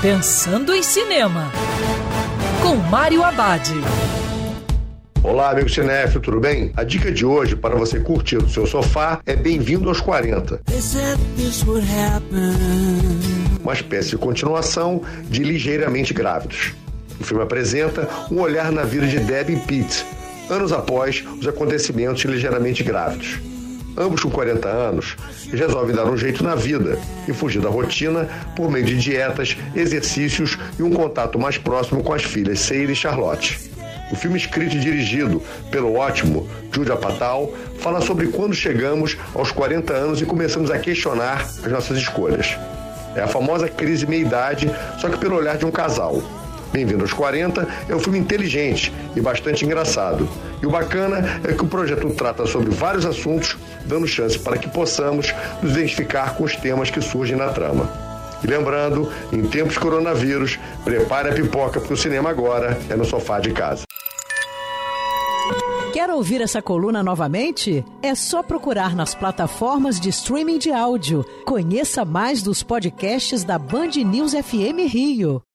Pensando em Cinema, com Mário Abad. Olá, amigo cinéfilo, tudo bem? A dica de hoje para você curtir o seu sofá é Bem-vindo aos 40. Uma espécie de continuação de Ligeiramente Grávidos. O filme apresenta um olhar na vida de Debbie e Pete, anos após os acontecimentos de Ligeiramente Grávidos ambos com 40 anos, resolvem dar um jeito na vida e fugir da rotina por meio de dietas, exercícios e um contato mais próximo com as filhas Seira e Charlotte. O filme escrito e dirigido pelo ótimo Julia Patal fala sobre quando chegamos aos 40 anos e começamos a questionar as nossas escolhas. É a famosa crise meia-idade, só que pelo olhar de um casal. Bem-vindo aos 40 é um filme inteligente e bastante engraçado. E o bacana é que o projeto trata sobre vários assuntos, dando chance para que possamos nos identificar com os temas que surgem na trama. E lembrando, em tempos de coronavírus, prepare a pipoca porque o cinema agora é no sofá de casa. Quer ouvir essa coluna novamente? É só procurar nas plataformas de streaming de áudio. Conheça mais dos podcasts da Band News FM Rio.